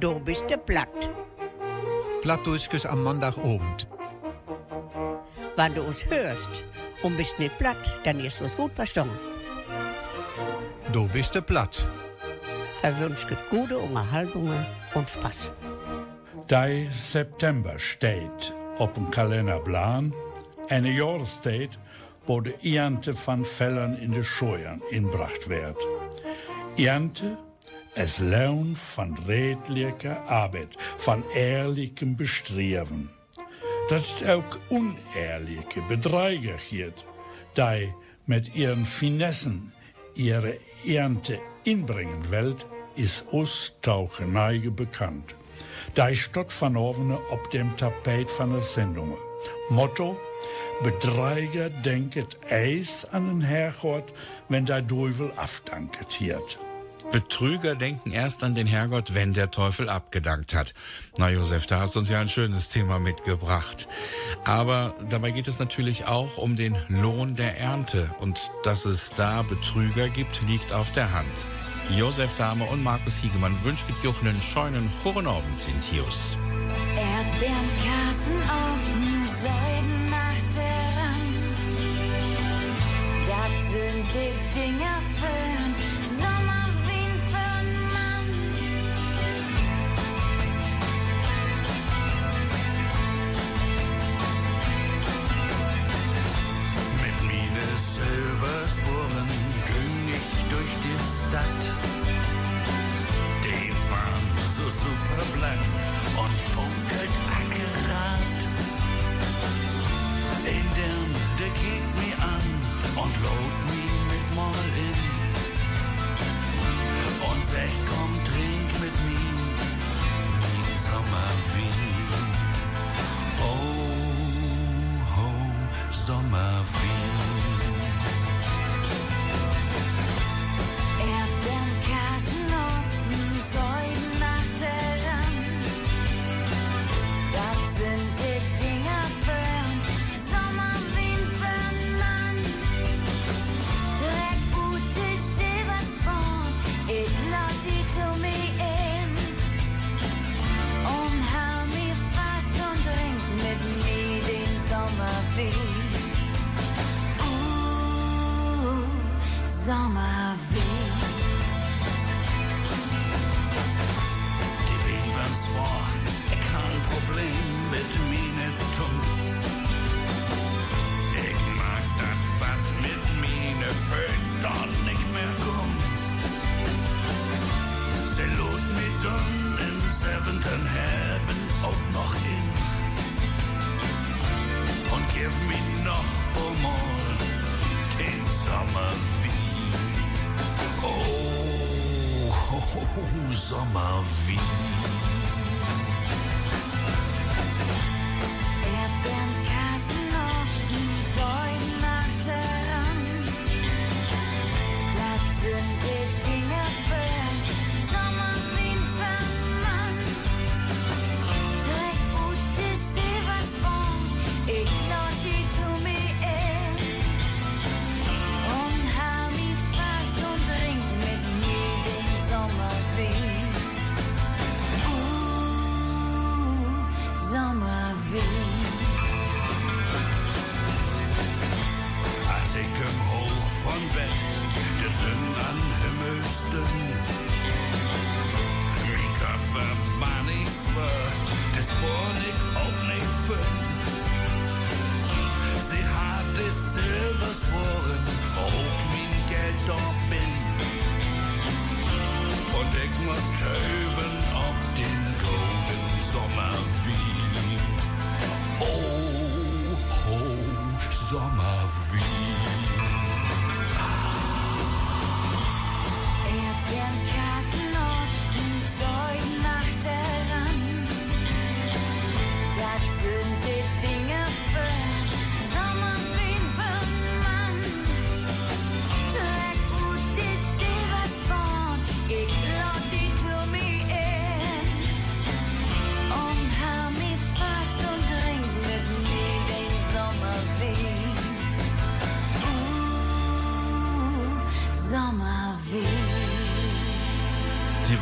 du bist du platt. Platt durchgehst am Montagabend. Wenn du uns hörst und bist nicht platt, dann ist uns gut verstanden. Du bist du platt. Verwünscht gute Unterhaltungen und Spaß. Der September steht op dem Kalenderplan eine Jahreszeit, wo die Ernte von Fellern in de Scheuern inbracht wird. Ernte es Lohn von redlicher Arbeit, von ehrlichem Bestreben. Das ist auch unehrliche Bedreigerheit, die mit ihren Finessen ihre Ernte inbringen wollt, ist Osttaucheneige bekannt. Da steht van ovene op dem Tapet van der Sendung. Motto, Bedreiger denket eis an den Herrgott, wenn der Teufel afdanket hiert. Betrüger denken erst an den Herrgott, wenn der Teufel abgedankt hat. Na Josef, da hast du uns ja ein schönes Thema mitgebracht. Aber dabei geht es natürlich auch um den Lohn der Ernte. Und dass es da Betrüger gibt, liegt auf der Hand. Josef Dahme und Markus Hiegemann wünschen euch einen schönen Abend in Tius. Erdbeeren, Kassen, Augen, Säuden nach der Rand. Das sind die Dinger für nos vida.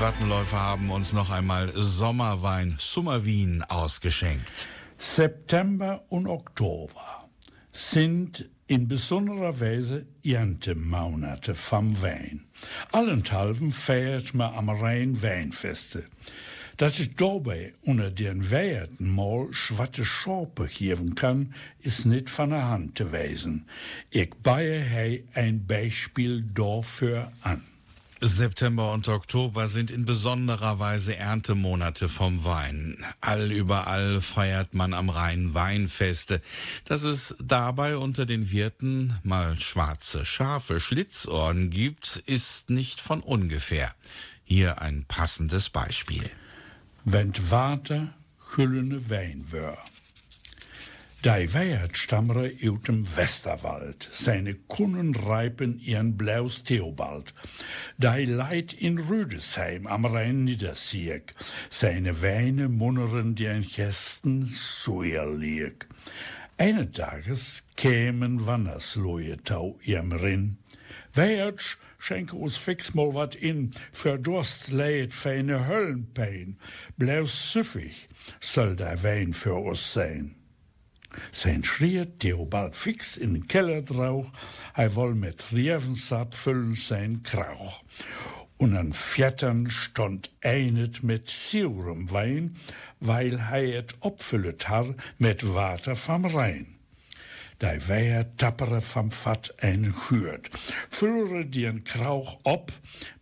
Wattenläufer haben uns noch einmal Sommerwein Summerwien ausgeschenkt. September und Oktober sind in besonderer Weise Erntemonate vom Wein. Allenthalben feiert man am Rhein Weinfeste. Dass es dabei unter den Weihern mal schwatte Schorpe geben kann, ist nicht von der Hand zu weisen. Ich baue hei ein Beispiel dafür an. September und Oktober sind in besonderer Weise Erntemonate vom Wein. Allüberall feiert man am Rhein Weinfeste. Dass es dabei unter den Wirten mal schwarze Schafe Schlitzohren gibt, ist nicht von ungefähr. Hier ein passendes Beispiel. Wenn Water güllene Wein wär. Die Weihert stammere uit dem Westerwald, seine Kunnen reipen ihren Blaus Theobald. Die Leid in Rüdesheim am Rhein Niedersieg, seine Weine munneren die ein Gästen Suerlieg. Eines Tages kämen Wannersloje tau ihrem Rinn. Weiertsch, schenke uns fix mal wat in, für Durst leid feine Höllenpein. Blaus süffig soll der Wein für uns sein. Sein schriert Theobald fix in den Keller drauch, er woll mit Revensap füllen sein Krauch. Und an Viertern stond einet mit surem Wein, weil hei et opfüllet har mit Water vom Rhein. Da weier tappere vom Fatt ein Hürt, füllere den Krauch op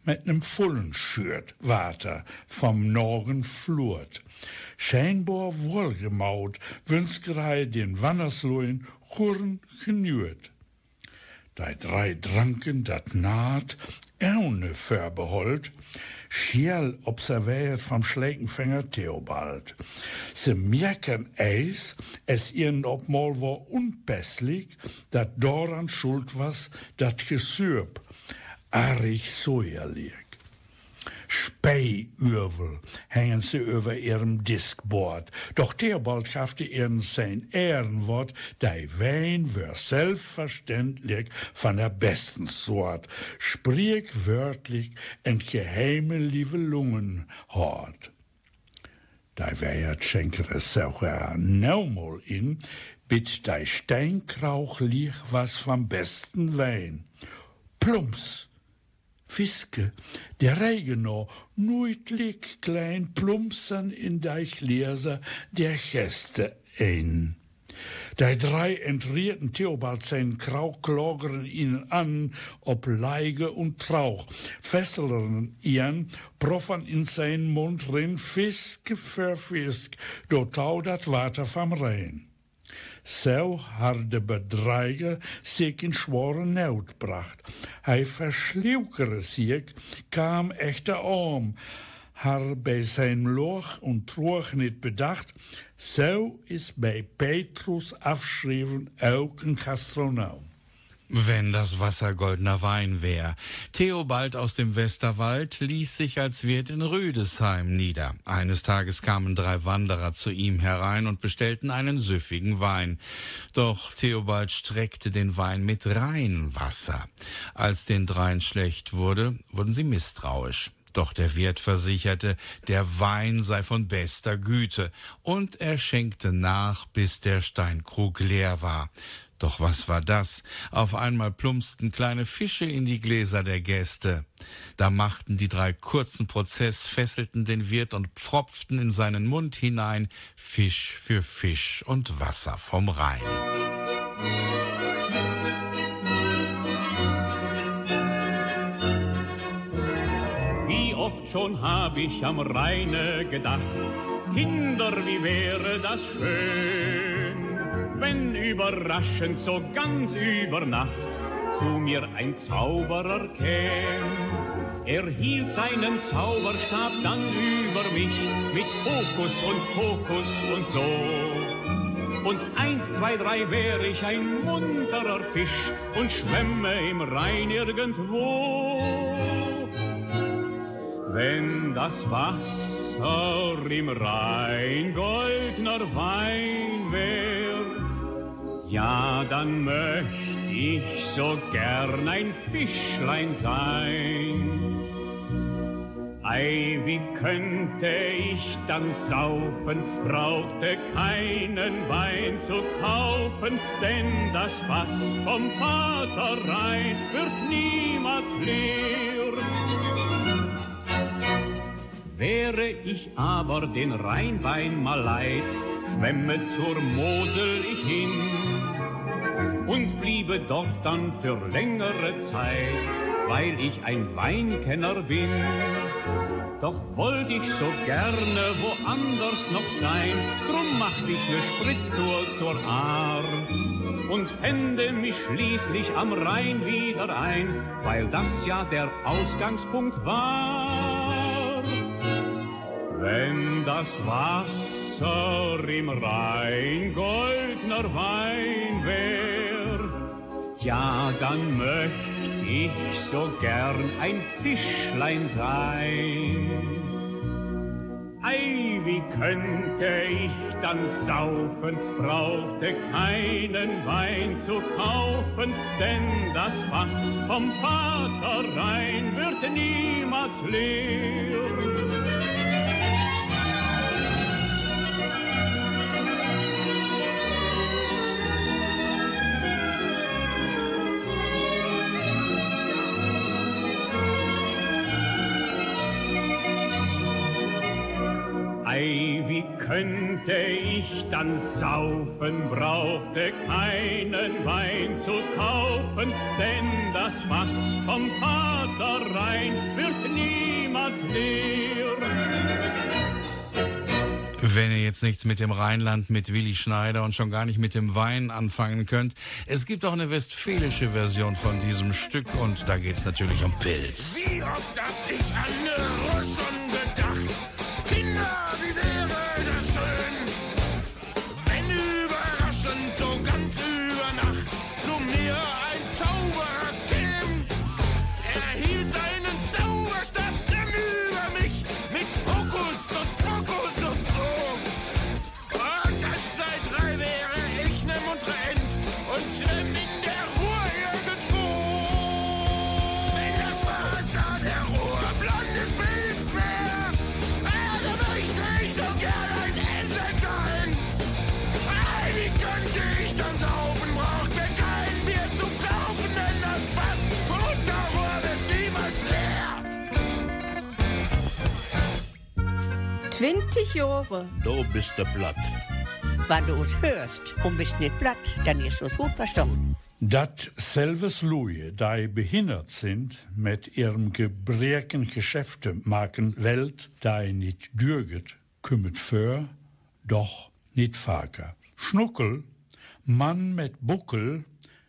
mit nem vollen Schürt, Water vom Norgen flurt. Scheinbar wohlgemaut, wünskerei den Wannersloin Churren genürt. Die drei Dranken dat naht, Erne verbehold, schiel observiert vom Schlägenfänger Theobald. Sie merken eis, es ihren obmal war unpässlich, dat doran schuld was, dat Gesürb, arig sojerlich. Speiürvel hängen sie über ihrem Diskbord. Doch Theobald schaffte ihren sein Ehrenwort, dei Wein wär selbstverständlich von der besten Sort, sprichwörtlich en geheime Liebelungen hort. Da wär schenker es auch neumol in, bit dei Steinkrauch lieg was vom besten Wein. Plumps! Fiske, der Regenau, nuitlig klein plumpsen in deich Leser der Gäste ein. Die drei entrierten Theobald sein Krauch klogeren ihnen an, ob Leige und Trauch, fesseln ihren, proffern in sein Mund rin Fiske für Fisk, do tau dat Water vom Rhein. So harde Bedreiger sich in schwore Not bracht. Hij verschliukere sich, kam echter Arm, har bei sein Loch und Troch nicht bedacht, so ist bei Petrus Abschrieben auch ein Gastronom. Wenn das Wasser goldener Wein wär. Theobald aus dem Westerwald ließ sich als Wirt in Rüdesheim nieder. Eines Tages kamen drei Wanderer zu ihm herein und bestellten einen süffigen Wein. Doch Theobald streckte den Wein mit Rheinwasser. Als den dreien schlecht wurde, wurden sie misstrauisch. Doch der Wirt versicherte, der Wein sei von bester Güte, und er schenkte nach, bis der Steinkrug leer war. Doch was war das? Auf einmal plumpsten kleine Fische in die Gläser der Gäste. Da machten die drei kurzen Prozess, fesselten den Wirt und pfropften in seinen Mund hinein Fisch für Fisch und Wasser vom Rhein. Wie oft schon hab ich am Rheine gedacht, Kinder, wie wäre das schön, wenn überraschend so ganz über Nacht zu mir ein Zauberer käm. Er hielt seinen Zauberstab dann über mich mit Hokus und Pokus und so. Und eins, zwei, drei wäre ich ein munterer Fisch und schwemme im Rhein irgendwo. Wenn das Wasser im Rhein goldner Wein ja, dann möcht ich so gern ein Fischlein sein. Ei, wie könnte ich dann saufen, brauchte keinen Wein zu kaufen, denn das Fass vom Vater rein wird niemals leer. Wäre ich aber den Rheinwein mal leid, schwemme zur Mosel ich hin und bliebe dort dann für längere Zeit, weil ich ein Weinkenner bin. Doch wollt ich so gerne woanders noch sein, drum macht ich ne Spritztour zur Aar und fände mich schließlich am Rhein wieder ein, weil das ja der Ausgangspunkt war. Wenn das Wasser im Rhein goldner Wein wär, ja, dann möcht ich so gern ein Fischlein sein. Ei, wie könnte ich dann saufen, brauchte keinen Wein zu kaufen, denn das Fass vom Vater rein wird niemals leer. Könnte ich dann saufen, brauchte keinen Wein zu kaufen, denn das Fass vom Vater rein wird niemals leer. Wenn ihr jetzt nichts mit dem Rheinland, mit Willi Schneider und schon gar nicht mit dem Wein anfangen könnt, es gibt auch eine westfälische Version von diesem Stück und da geht's natürlich um Pilz. Wie oft hab ich an 20 Jahre. Du bist der Blatt. Wenn du uns hörst und bist nicht platt, dann ist es gut verstanden. Dat selves Luje, die behindert sind mit ihrem gebreken Geschäfte machen Welt, die nicht dürget, kümmert für, doch nicht vaker. Schnuckel, Mann mit Buckel,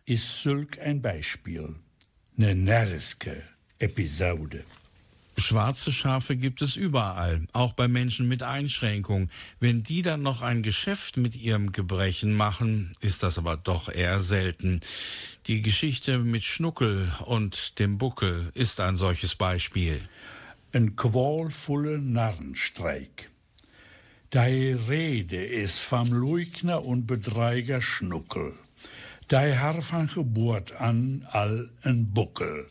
ist sülk ein Beispiel. Ne närriske Episode. Schwarze Schafe gibt es überall, auch bei Menschen mit Einschränkung. Wenn die dann noch ein Geschäft mit ihrem Gebrechen machen, ist das aber doch eher selten. Die Geschichte mit Schnuckel und dem Buckel ist ein solches Beispiel. Een qualvolle Narrenstreik. Die Rede ist vom Leugner und Bedreiger Schnuckel. Die har van Geburt an all een Buckel.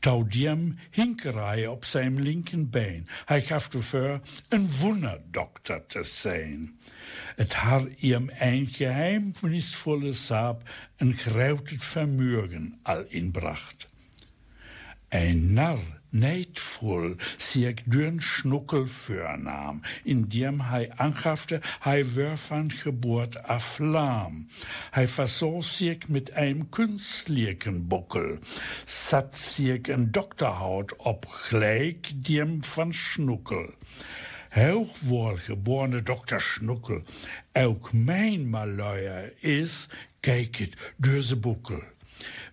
Tau diem Hinkerei op seinem linken Bein. Hij gaf dafür een Wunderdokter te zijn. Het har ihm ein geheimnisvolle Saab een grautet Vermögen all inbracht. Ein Narr, neidvoll, sich dünn Schnuckel vornahm, indem hei anhafte, hei van Geburt a Flam. Hei versorg sich mit einem künstlichen Buckel, sat sich en Doktorhaut ob gleich dem van Schnuckel. Hoogwohlgeborene Dr. Schnuckel, ook mijn malheur is, kijk het, deze boekel.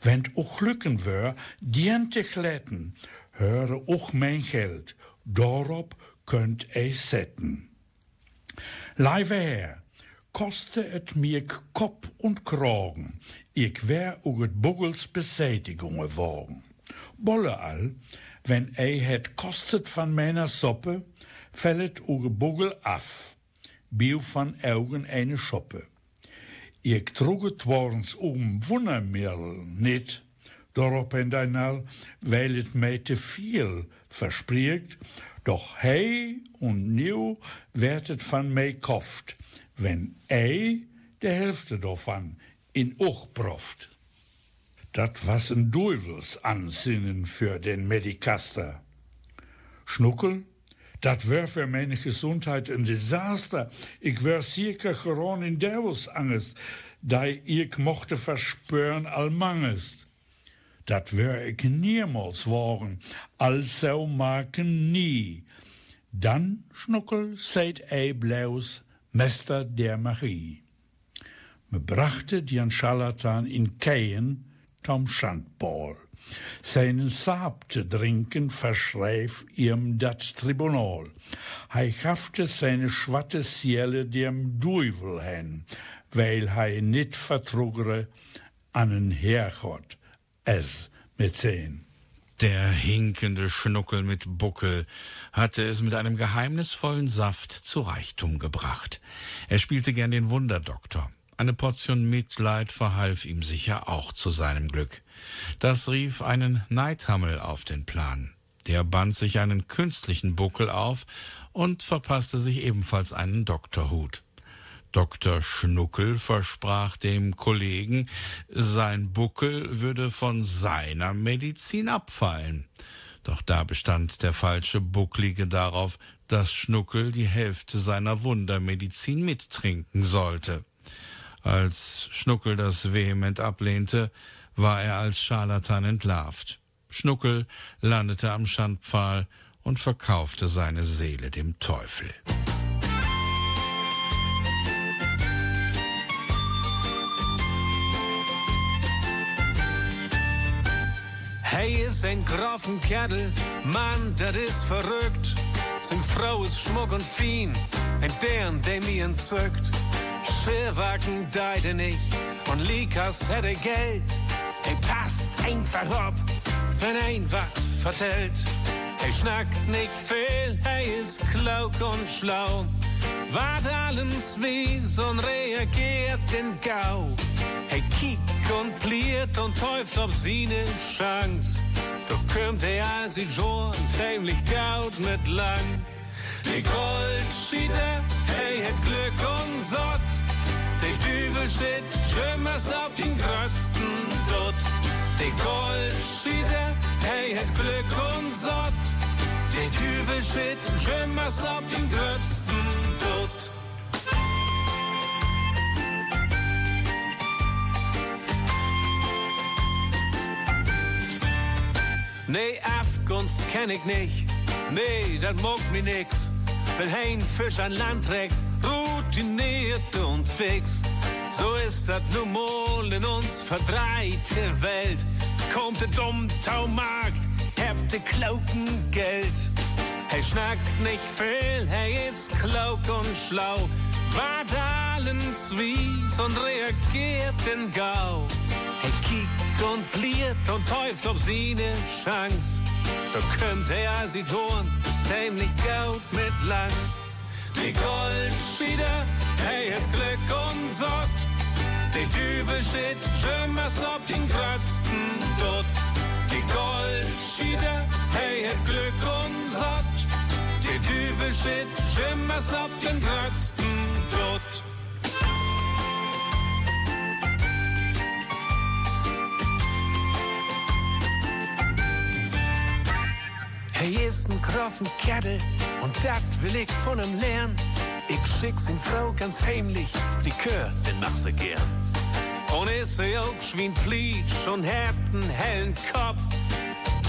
Wenn och lukken wär, dien te glätten, höre och mijn geld, daarop könnt ei setten. Leive her, koste het mir Kopf und Kragen, ich wär u het Buggels Besätigungen wogen. Bolle all, wenn ei het kostet van meiner Soppe, fället uge Buggel af, bio van Augen eine Schoppe. Ich trug het warens um Wundermittel nicht, Dorop daarna, weil het mij te veel verspricht, doch hey und nieuw werd van mij koft, wenn ei de Hälfte davon in och proft. Dat was een Duivelsansinnen für den Medikaster. Schnuckel, dat wär für meine Gesundheit ein Desaster. Ich wär circa gewoon in Devilsangst, da ich mochte verspüren allmangest. Dat ich niemals worden, also maken nie. Dann, Schnuckel, seid ei blaus, Mester der Magie. Me brachte den Scharlatan in Keien, Tom Schandball. Seinen Saab te drinken verschreef ihm dat Tribunal. Hij gafte seine schwatte Seele dem Duivel hen, weil hij nicht vertrugere an Herrgott, es mit sehen. Der hinkende Schnuckel mit Buckel hatte es mit einem geheimnisvollen Saft zu Reichtum gebracht. Er spielte gern den Wunderdoktor. Eine Portion Mitleid verhalf ihm sicher auch zu seinem Glück. Das rief einen Neidhammel auf den Plan. Der band sich einen künstlichen Buckel auf und verpasste sich ebenfalls einen Doktorhut. Dr. Schnuckel versprach dem Kollegen, sein Buckel würde von seiner Medizin abfallen. Doch da bestand der falsche Bucklige darauf, dass Schnuckel die Hälfte seiner Wundermedizin mittrinken sollte. Als Schnuckel das vehement ablehnte, war er als Scharlatan entlarvt. Schnuckel landete am Schandpfahl und verkaufte seine Seele dem Teufel. Hij is een graffen kerel, man, dat is verrückt. Zijn vrouw is schmuck und fien, en deren, der mir entzückt. Schirrwagen deide nicht, und Likas hätte Geld. Er passt einfach ab, wenn ein wat vertellt. Er schnackt nicht viel, er ist klauk und schlau. Wart allens wie, und reagiert in Gau. Er kickt und pliert und täuft auf seine Chance. Da kommt er als sie schon ziemlich gaut mit lang. Die Goldschieder, er hat Glück und Sott. Der Dübel steht schimmers auf den größten dort. Die Goldschieder, er hat Glück und Sott. Der Dübel steht schimmers auf den größten dort. Nee, Afgunst kenn ich nicht. Nee, das mag mir nix. Wenn ein Fisch an Land trägt, routiniert und fix. So ist das nun mal in uns verdreite Welt. Kommt der Dummtaumarkt, ihr klauken Geld. Hey, schnackt nicht viel, hey, ist klauk und schlau. Wart allens wies und reagiert in Gau. Hey, kickt und pliert und täuft auf seine Chance. Da kömmt er sie tun, ziemlich gaut mit lang. Die Goldspieder, hey, hat Glück und Sott. Die Dübel steht schimmers auf den größten dort. Die Goldspieder, hey, hat Glück und Sott. Die Dübel steht schimmers auf den größten dort. Hey, ist ein groffen Kerl und dat will ich von ihm lernen. Ich schick's in Frau ganz heimlich, Likör, den mach sie gern. Und ist sie auch schwien Pleatsch und hat einen hellen Kopf.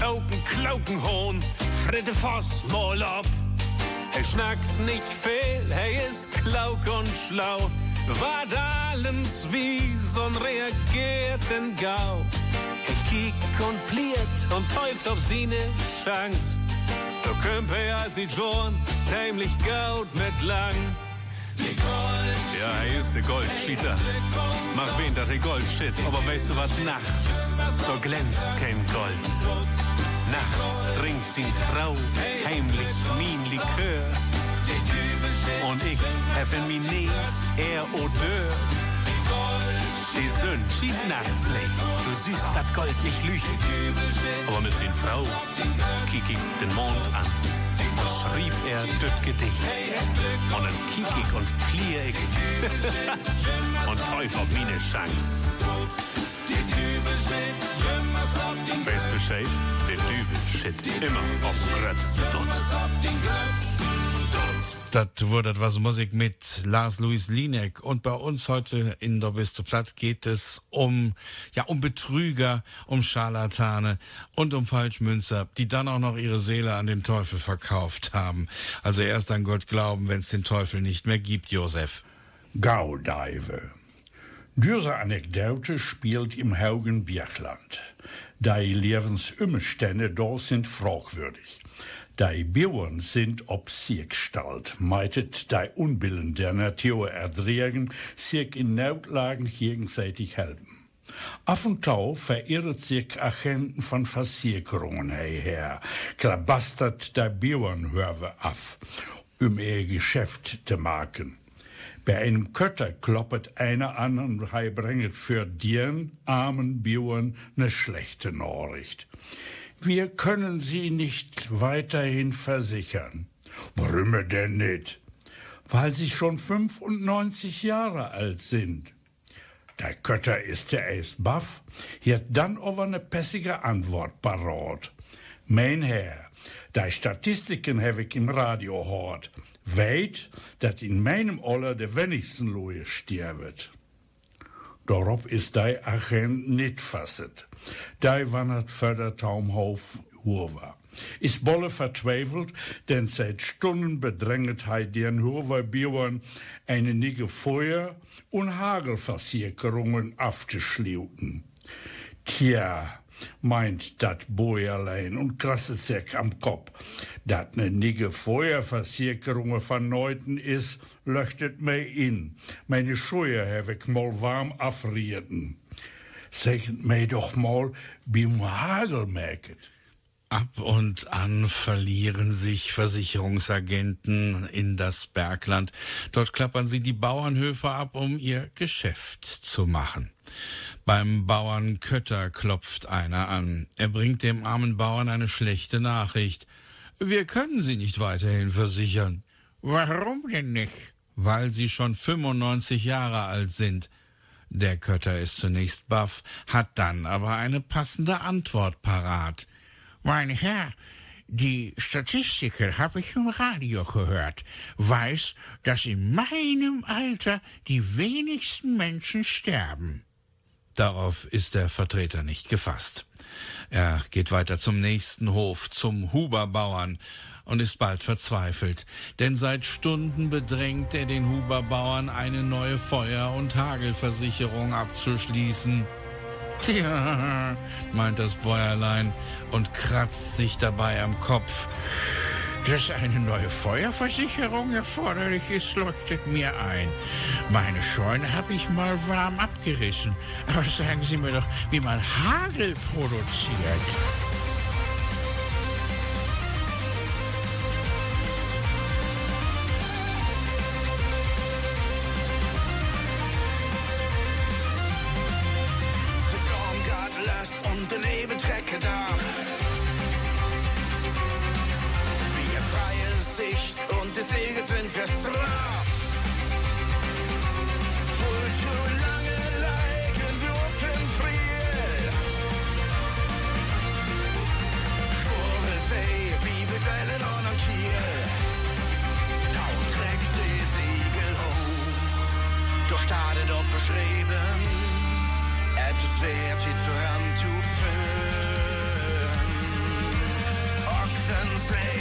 Augen Klaukenhohn, Fritte Voss, mal ab. Er schnackt nicht viel, er ist klauk und schlau. Wart allens wies und reagiert in Gau. Er kickt und pliert und täuft auf seine Chance. Da kömmt er als sie schon ziemlich gaut mit lang. Gold ja, er ist der Goldschieter. Mach wen dat der Goldshit, aber weißt du was nachts? Da glänzt kein Gold. Nachts trinkt sie Frau heimlich min Likör. Und ich hab in min Nies er Odeur. Die Sonne schiebt nachts Licht. Du siehst das Gold nicht lüchen. Aber mit seiner Frau kick ich den Mond an. Schrieb er das Gedicht. Und kick ich und klier ich. und teuf auf meine Chance. Weiß Bescheid, der Düvel shit immer auf Grötz Das wurde was Musik mit Lars Louis Linek. Und bei uns heute in der Biste Platt geht es um, ja, um Betrüger, um Scharlatane und um Falschmünzer, die dann auch noch ihre Seele an den Teufel verkauft haben. Also erst an Gott glauben, wenn es den Teufel nicht mehr gibt, Josef. Gaudive. Diese Anekdote spielt im Haugen Biergland. Die Lebensumstände dort sind fragwürdig. Die Bauern sind ob sich gestellt, meitet die Unbillen der Natur erdregen, sich in Notlagen gegenseitig helfen. Af und tau verirrt sich Agenten von Versicherungen her, klabastert die Bauernhöfe af, um ihr Geschäft zu machen. Bei einem Kötter kloppet einer an und hij bringt für den armen Bauern ne schlechte Nachricht. Wir können sie nicht weiterhin versichern. Warum denn nicht? Weil sie schon 95 Jahre alt sind. Der Kötter ist der erst baff, hat dann aber ne pässige Antwort parat. Mein Herr, die Statistiken habe ich im Radio gehört. Weet dat in meinem Oller de wenigsten Lohe stervet. Daarop is die agent niet vasset. Die wandert verder Taumhof Hurwa. Is bolle vertwijfeld, denn seit Stunden bedrängt hij den Hurwa-Bauern eine nige Feuer- und Hagelversicherungen abzuschließen. Tja, meint dat Bäuerlein und krasset sich am Kopf. Dat ne nige Feuerversicherung von Neuten is, löchtet mei in. Meine Schuhe habe ich mal warm afrierten. Sagt mei doch mal, bim Hagel merket. Ab und an verlieren sich Versicherungsagenten in das Bergland. Dort klappern sie die Bauernhöfe ab, um ihr Geschäft zu machen. Beim Bauern Kötter klopft einer an. Er bringt dem armen Bauern eine schlechte Nachricht. Wir können Sie nicht weiterhin versichern. Warum denn nicht? Weil Sie schon 95 Jahre alt sind. Der Kötter ist zunächst baff, hat dann aber eine passende Antwort parat. Mein Herr, die Statistiken habe ich im Radio gehört. Weiß, dass in meinem Alter die wenigsten Menschen sterben. Darauf ist der Vertreter nicht gefasst. Er geht weiter zum nächsten Hof, zum Huberbauern, und ist bald verzweifelt, denn seit Stunden bedrängt er den Huberbauern, eine neue Feuer- und Hagelversicherung abzuschließen. Tja, meint das Bäuerlein und kratzt sich dabei am Kopf. Dass eine neue Feuerversicherung erforderlich ist, leuchtet mir ein. Meine Scheune habe ich mal warm abgerissen. Aber sagen Sie mir doch, wie man Hagel produziert. Und treckt auf. Wir freie Sicht und die Segel sind fest drauf. Voll zu lange liegen wir dem Priel. Schwore See, wie wir Wellen und am Kiel. Tau trägt die Segel hoch. Doch startet ob beschrieben. Etwas wert hit für han zu führen. and say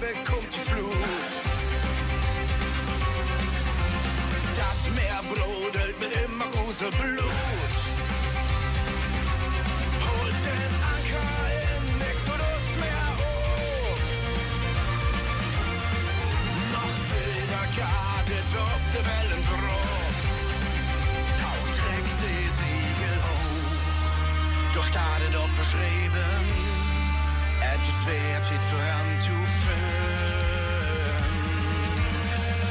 nur der bekommt die Flut. Das Meer brodelt mit ganze Blut. Holt den Anker in Exodus mehr hoch. Noch wilder gardet ob de Wellen droh. Tau trägt die Siegel hoch. Doch startet ob beschrieben. Etwas wird hit für han zu führen.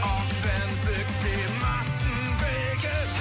Auch wenn sich die Massen beget,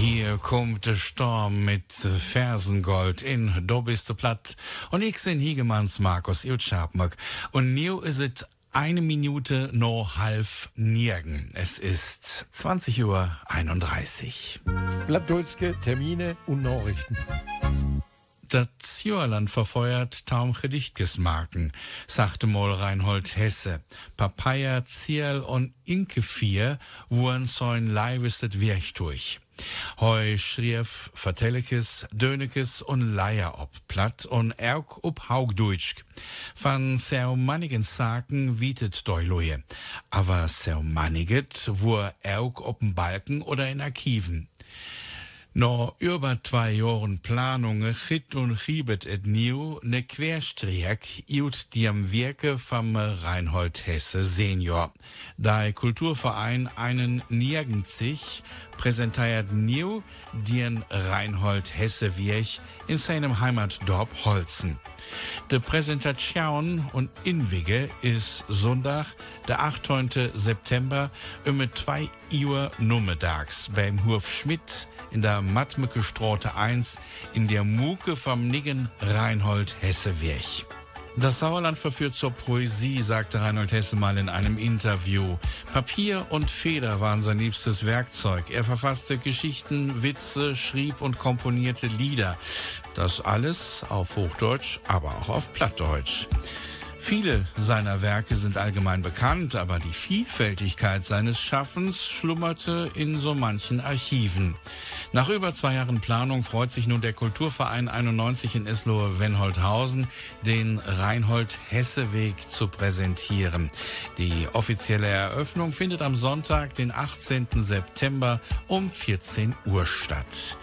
Hier kommt der Sturm mit Fersengold in Do bist du platt. Und ich bin Hiegemanns Markus Iltschapmak. Und new ist es eine Minute no halb nirgen. Es ist 20 Uhr 31. Blattdulske, Termine und Nachrichten. Das Jörland verfeuert taum Gedichtgesmarken, sagte mal Reinhold Hesse. Papaya, Zierl und Inkevier wurden sein Leibestet Wirch durch. Heu schrief Vertellekes, Dönekes und Leier ob Platt und Erg ob Haugdeutsch. Van sehr mannigen Saken wietet Deuloje. Aber sehr manniget wur Erg ob'n Balken oder in Archiven. No über zwei Jahren Planungen chit und chibet et new ne Querstreck iut diem Werke vom Reinhold Hesse Senior. Da Kulturverein einen nirgenzig präsentiert new dien Reinhold Hesse Wirch in seinem Heimatdorf Holzen. De Präsentation und Inwige ist Sonntag, der 18. September, um 2 Uhr nummerdags beim Hurf Schmidt in der Matmücke Straße 1 in der Muke vom Niggen Reinhold Hesse Wirch. Das Sauerland verführt zur Poesie, sagte Reinhold Hesse mal in einem Interview. Papier und Feder waren sein liebstes Werkzeug. Er verfasste Geschichten, Witze, schrieb und komponierte Lieder. Das alles auf Hochdeutsch, aber auch auf Plattdeutsch. Viele seiner Werke sind allgemein bekannt, aber die Vielfältigkeit seines Schaffens schlummerte in so manchen Archiven. Nach über zwei Jahren Planung freut sich nun der Kulturverein 91 in Eslohe-Wenholthausen, den Reinhold-Hesse-Weg zu präsentieren. Die offizielle Eröffnung findet am Sonntag, den 18. September um 14 Uhr statt.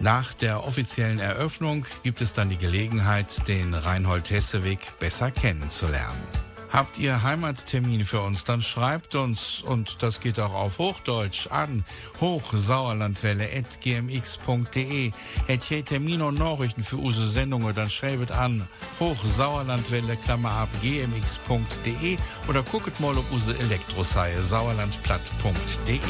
Nach der offiziellen Eröffnung gibt es dann die Gelegenheit, den Reinhold-Hesse-Weg besser kennenzulernen. Habt ihr Heimattermin für uns, dann schreibt uns, und das geht auch auf Hochdeutsch, an hochsauerlandwelle.gmx.de. Hätt ihr Termin und Nachrichten für unsere Sendungen, dann schreibt an hochsauerlandwelle, Klammer ab, gmx.de oder guckt mal auf unsere Elektroseite sauerlandplatt.de.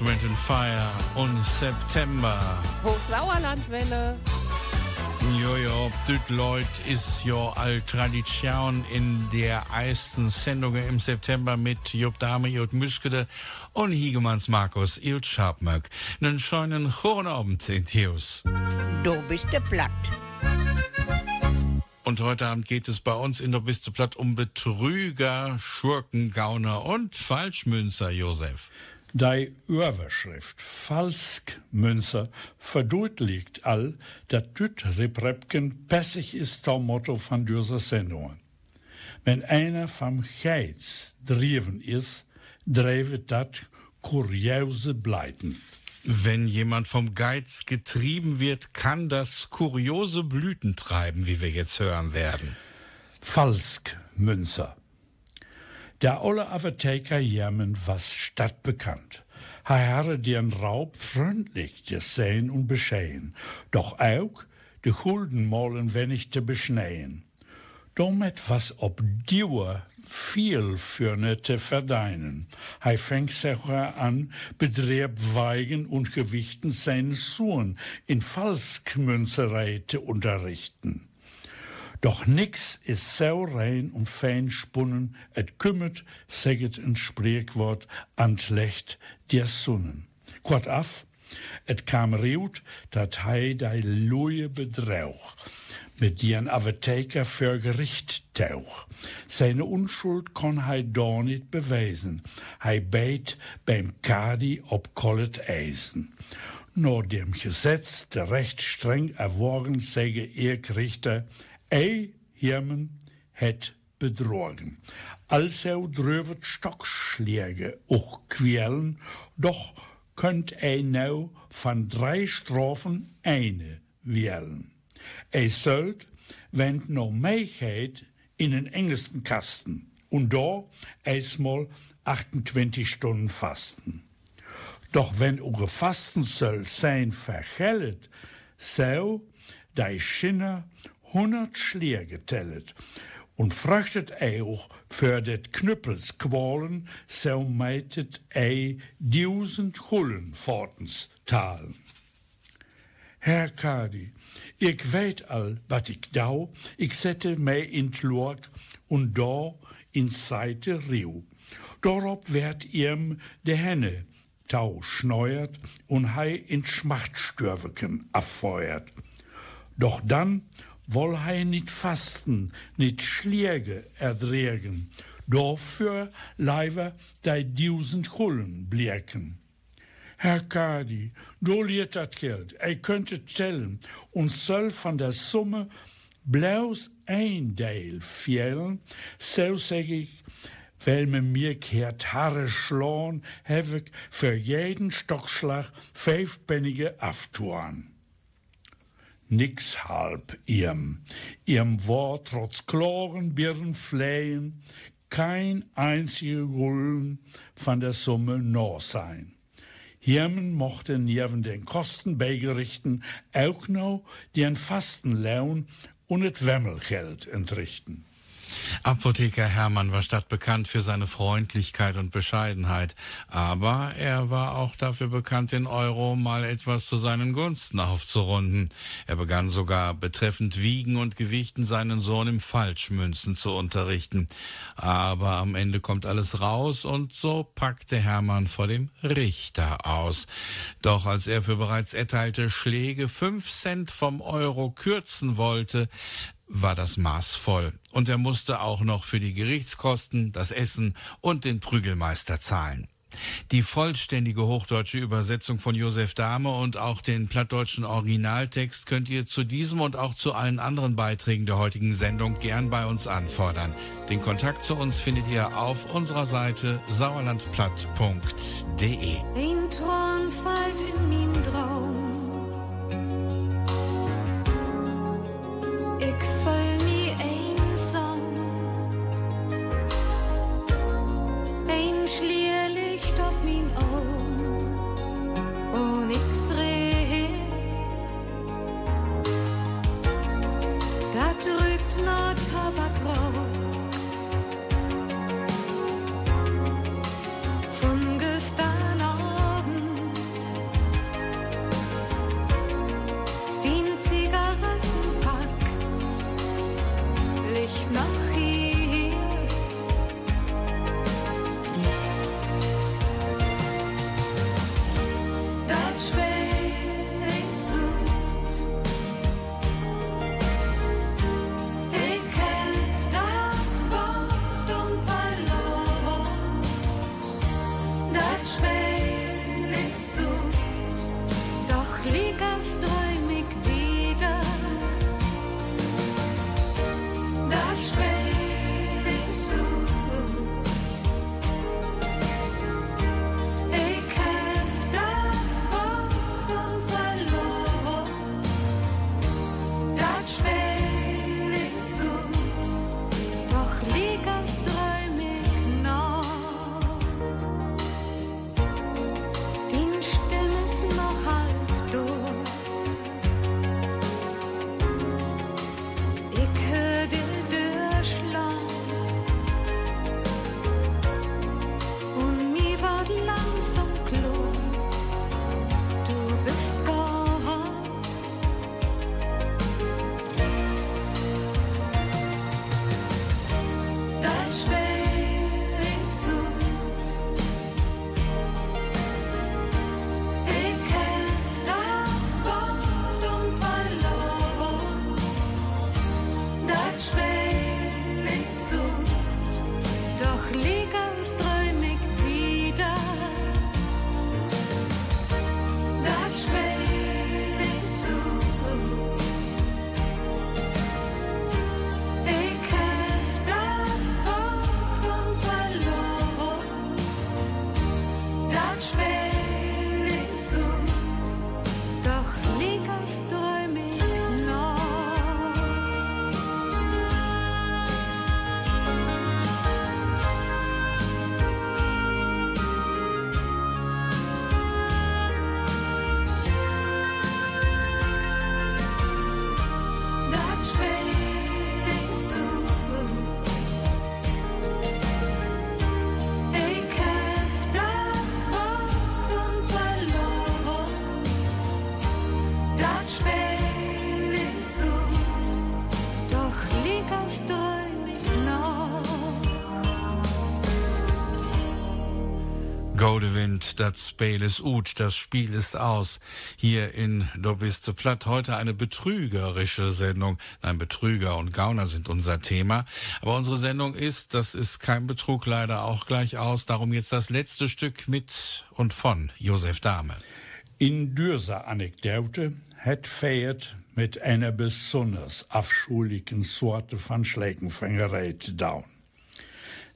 Earth, Wind and Fire und September. Hochsauerlandwelle. Jojo, Leut ist jo all Tradition in der ersten Sendung im September mit Job Dame, Jod Müskede und Hiegemanns Markus Ilt Schabmöck. Nen schönen guten Abend in Theos. Du bist der platt. Und heute Abend geht es bei uns in der Biste Platt um Betrüger, Schurken, Gauner und Falschmünzer, Josef. Die Überschrift Falskmünzer verdeutlicht all, dass düt Reprepken pässig ist das Motto von dieser Sendung. Wenn einer vom Geiz driven ist, drevet dat kuriose Bleiten. Wenn jemand vom Geiz getrieben wird, kann das kuriose Blüten treiben, wie wir jetzt hören werden. Falskmünzer. Der olle Apotheker Jermen was stadtbekannt. Er hatte den Raub freundlich gesehen und beschehen, doch auch de Guldenmolen wenig zu beschneien. Damit was ob Dauer viel für ne te verdienen. Hij fängt sich an, Betrieb Weigen und Gewichten seinen Sohn in Falskmünzerei zu unterrichten. Doch nix is so rein und fein spunnen, et kümmert, säget ein Sprichwort, antlecht der Sonnen. Quad af, et kam riut, dat hei dei luje Bedrauch, mit dien Apotheker für Gericht tauch. Seine Unschuld kon hei da nicht beweisen, hei beit beim Kadi ob kollet Eisen. Nur dem Gesetz, der recht streng erwogen, säge ihr Richter, Ei Hirmen het bedrogen. Also drövet Stockschläge auch quälen, doch könnt ei nou von drei Strophen eine wählen. Ei sollt, wenn no Meichheit in den englischen Kasten und da eismal 28 Stunden fasten. Doch wenn uge Fasten soll sein vergellet, so dei Schinner 100 Schläge tellet und frachtet ei auch für det Knüppels qualen, so meitet ei tausend Hullen fortens talen. Herr Kadi, ich weet al wat ik dau, ik zette mij in t Lork und da in Seite Riu. Dorop werd ihm de Henne tau schneuert und hei in Schmachtstürveken affeuert. Doch dann woll hei nit fasten, nit Schläge erdregen, dafür leiver dei tausend Hullen blierken. Herr Kadi, du liert dat Geld, ei könnte zählen und soll von der Summe bloß ein Teil fehlen, so sag ich, weil me mir kehrt Haare schlagen, hab ich für jeden Stockschlag fünf Pfennige aftuan nix halb ihrem, ihrem Wort trotz kloren Birnen flehen, kein einziger Gulden von der Summe noch sein. Hiermen mochten neben den Kosten beigerichten auch noch den Fastenlaun und et Wemmelgeld entrichten. Apotheker Hermann war stadtbekannt für seine Freundlichkeit und Bescheidenheit, aber er war auch dafür bekannt, den Euro mal etwas zu seinen Gunsten aufzurunden. Er begann sogar betreffend Wiegen und Gewichten seinen Sohn im Falschmünzen zu unterrichten. Aber am Ende kommt alles raus und so packte Hermann vor dem Richter aus. Doch als er für bereits erteilte Schläge fünf Cent vom Euro kürzen wollte, war das Maß voll. Und er musste auch noch für die Gerichtskosten, das Essen und den Prügelmeister zahlen. Die vollständige hochdeutsche Übersetzung von Josef Dahme und auch den plattdeutschen Originaltext könnt ihr zu diesem und auch zu allen anderen Beiträgen der heutigen Sendung gern bei uns anfordern. Den Kontakt zu uns findet ihr auf unserer Seite sauerlandplatt.de. Wind, das Spiel ist ut, das Spiel ist aus. Hier in Do biste platt heute eine betrügerische Sendung. Nein, Betrüger und Gauner sind unser Thema. Aber unsere Sendung ist, das ist kein Betrug leider auch gleich aus. Darum jetzt das letzte Stück mit und von Josef Dahme. In dieser Anekdote hat Feiert mit einer besonders afschuwelijke Sorte von Schlägenfängerei zu down.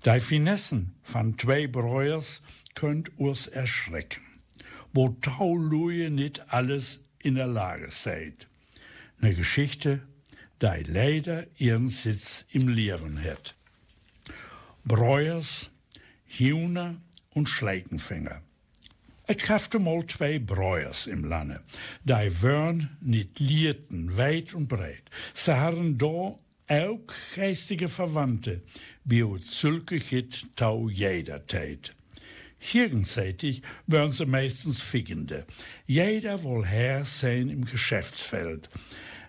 Die Finessen von zwei Breuers könnt uns erschrecken, wo Tauluje nicht alles in der Lage seid. Ne Geschichte, die leider ihren Sitz im Leeren hat. Breuers, Hühner und Schleikenfänger. Et krafte mal zwei Breuers im Lande. Die wären nicht lierten, weit und breit. Sie haben da auch geistige Verwandte, wie zulke hit tau jeder Zeit. Gegenseitig wären sie meistens Figgende. Jeder wohl Herr sein im Geschäftsfeld.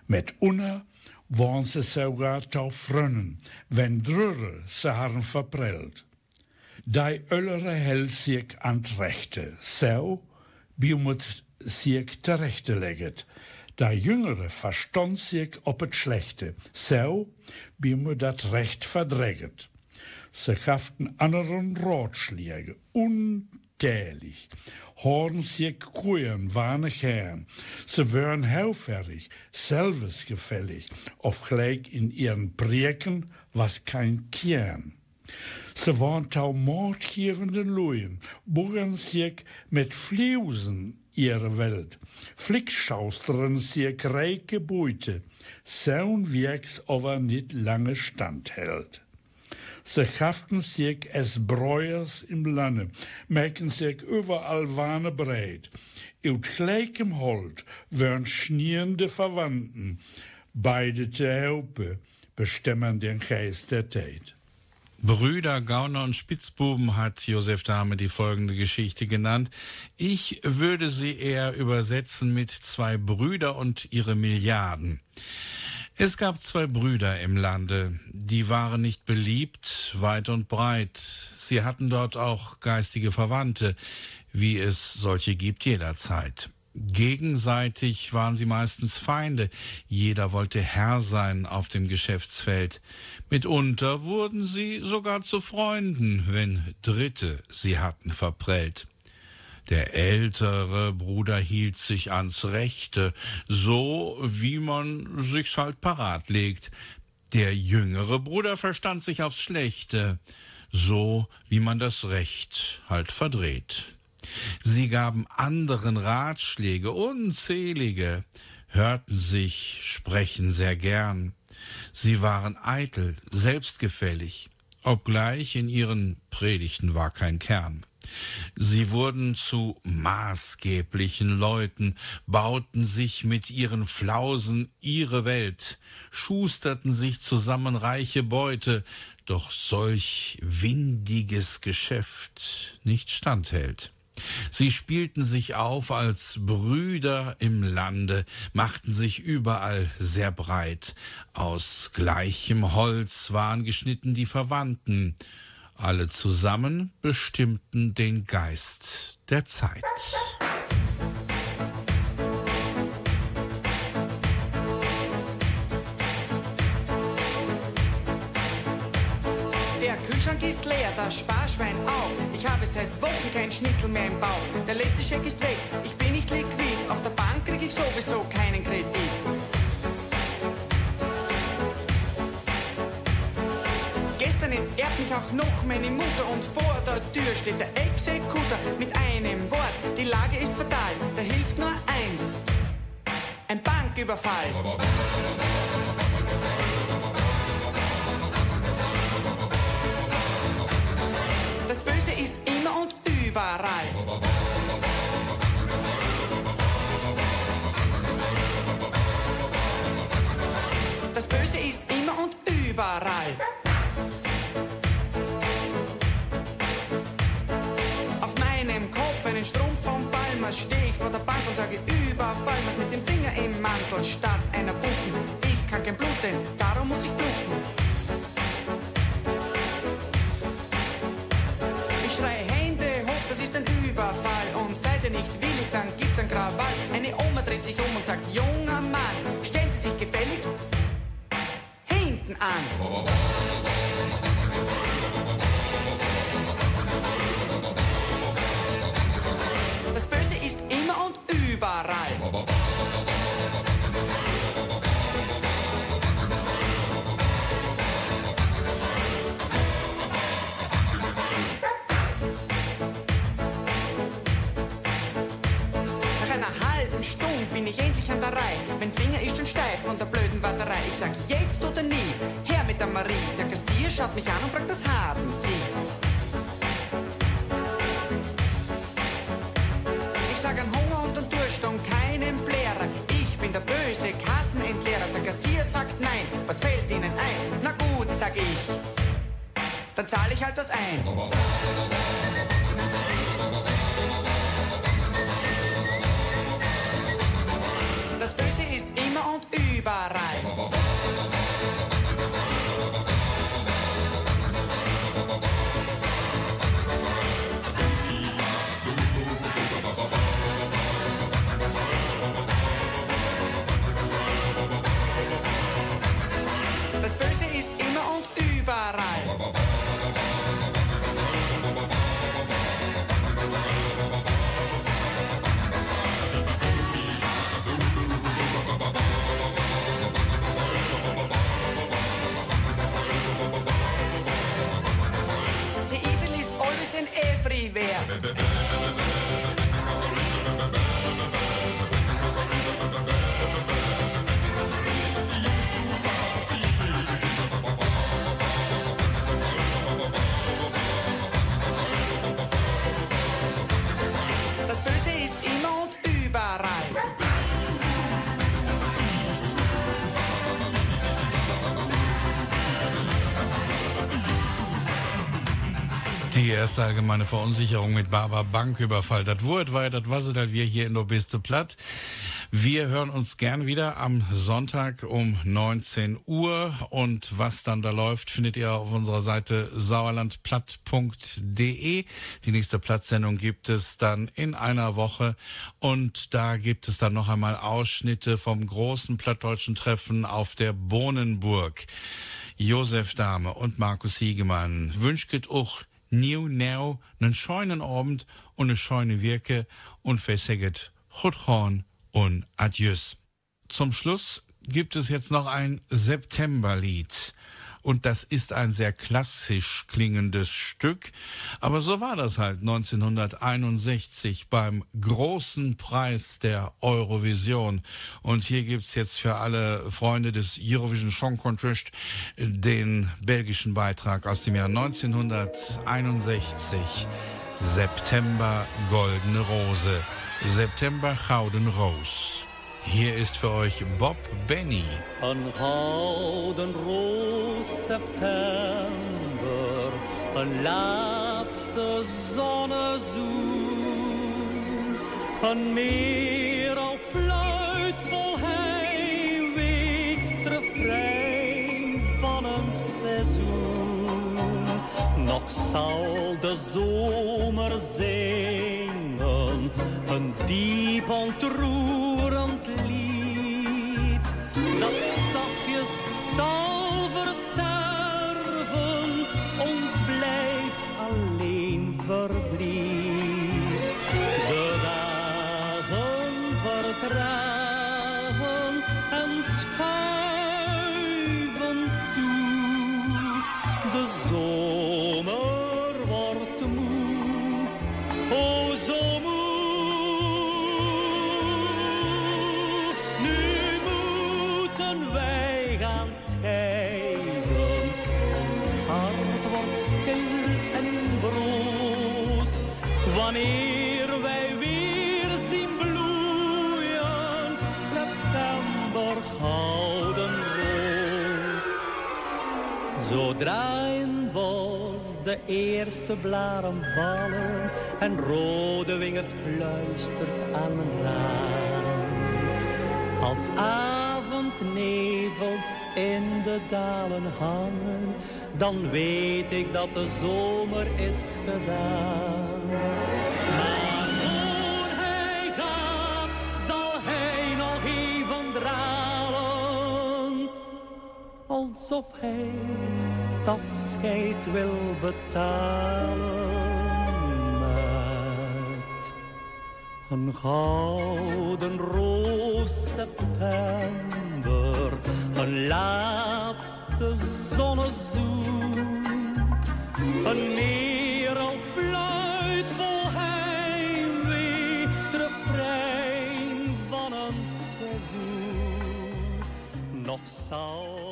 Mit Unna waren sie sogar tau Frönnen, wenn drüre sie haben verprellt. Die Öllere hält sich an Rechte, so wie muss sich terechte legget. Der Jüngere verstand sich ob het Schlechte, so wie man dat Recht verdreget. Sie gaffen anderen Ratschläge, untäglich. Horn sich Kuyen, warne Herren. Sie wären helferig, selbstgefällig, auf gleich in ihren Prieken was kein Kern. Sie waren tau mordgierende Luien, bohren sich mit Fleusen ihre Welt, flickschausteren sich reiche Beute, so'n Werks aber nicht lange standhält. Sie haften sich es Breuers im Lande, merken sich überall Warne breit. Ut gleichem Holt wären schnierende Verwandten, beide zu helpen, bestimmen den Geist der Zeit. Brüder, Gauner und Spitzbuben hat Josef Dahme die folgende Geschichte genannt. Ich würde sie eher übersetzen mit zwei Brüder und ihre Milliarden. Es gab zwei Brüder im Lande, die waren nicht beliebt, weit und breit. Sie hatten dort auch geistige Verwandte, wie es solche gibt jederzeit. Gegenseitig waren sie meistens Feinde, jeder wollte Herr sein auf dem Geschäftsfeld. Mitunter wurden sie sogar zu Freunden, wenn Dritte sie hatten verprellt. Der ältere Bruder hielt sich ans Rechte, so wie man sich's halt parat legt. Der jüngere Bruder verstand sich aufs Schlechte, so wie man das Recht halt verdreht. Sie gaben anderen Ratschläge, unzählige, hörten sich sprechen sehr gern. Sie waren eitel, selbstgefällig, obgleich in ihren Predigten war kein Kern. Sie wurden zu maßgeblichen Leuten, bauten sich mit ihren Flausen ihre Welt, schusterten sich zusammen reiche Beute, doch solch windiges Geschäft nicht standhält. Sie spielten sich auf als Brüder im Lande, machten sich überall sehr breit. Aus gleichem Holz waren geschnitten die Verwandten. Alle zusammen bestimmten den Geist der Zeit. Der Kühlschrank ist leer, das Sparschwein auch. Ich habe seit Wochen kein Schnitzel mehr im Bauch. Der letzte Scheck ist weg, ich bin nicht liquid. Auf der Bank krieg ich sowieso keinen Kredit. Entehrt mich auch noch meine Mutter und vor der Tür steht der Exekutor mit einem Wort. Die Lage ist fatal, da hilft nur eins. Ein Banküberfall. Gott statt einer Buffen. Ich kann kein Blut sehen, darum muss ich bluffen. Ich schreie Hände hoch, das ist ein Überfall. Und seid ihr nicht willig, dann gibt's ein Krawall. Eine Oma dreht sich um und sagt, junger Mann, stellen Sie sich gefälligst hinten an. Ich sag jetzt oder nie, her mit der Marie. Der Kassier schaut mich an und fragt, was haben Sie? Ich sag an Hunger und an Durst und keinen Blärer. Ich bin der böse Kassenentleerer. Der Kassier sagt nein, was fällt Ihnen ein? Na gut, sag ich. Dann zahle ich halt was ein. Die erste allgemeine Verunsicherung mit Barbara Banküberfall. Das Wort war das was es halt wir hier in der Biste platt. Wir hören uns gern wieder am Sonntag um 19 Uhr und was dann da läuft, findet ihr auf unserer Seite sauerlandplatt.de. Die nächste Plattsendung gibt es dann in einer Woche und da gibt es dann noch einmal Ausschnitte vom großen plattdeutschen Treffen auf der Bohnenburg. Josef Dahme und Markus Siegemann wünscht auch New Now nen scheinen Abend und ne scheune Wirke und versäget Chutchorn und Adieus. Zum Schluss gibt es jetzt noch ein Septemberlied. Und das ist ein sehr klassisch klingendes Stück. Aber so war das halt 1961 beim großen Preis der Eurovision. Und hier gibt's jetzt für alle Freunde des Eurovision Song Contest den belgischen Beitrag aus dem Jahr 1961. September Goldene Rose. September Gouden Roos. Hier ist für euch Bob Benny. Een gouden roos september, een laatste zonnezoen. Een meer al fluit vol heimwee, refrein van een seizoen. Nog zal de zomer zingen, een diep ontroerend lied. nuts off your soul. eerste blaren vallen en rode wingerd fluistert aan mijn raam. Als avondnevels in de dalen hangen, dan weet ik dat de zomer is gedaan. Maar voor hij gaat, zal hij nog even dralen, alsof hij het afscheid wil betalen met een gouden roos september, een laatste zonnezoen, een meer al fluit vol heimwee, het refrein van een seizoen. Nog de zomer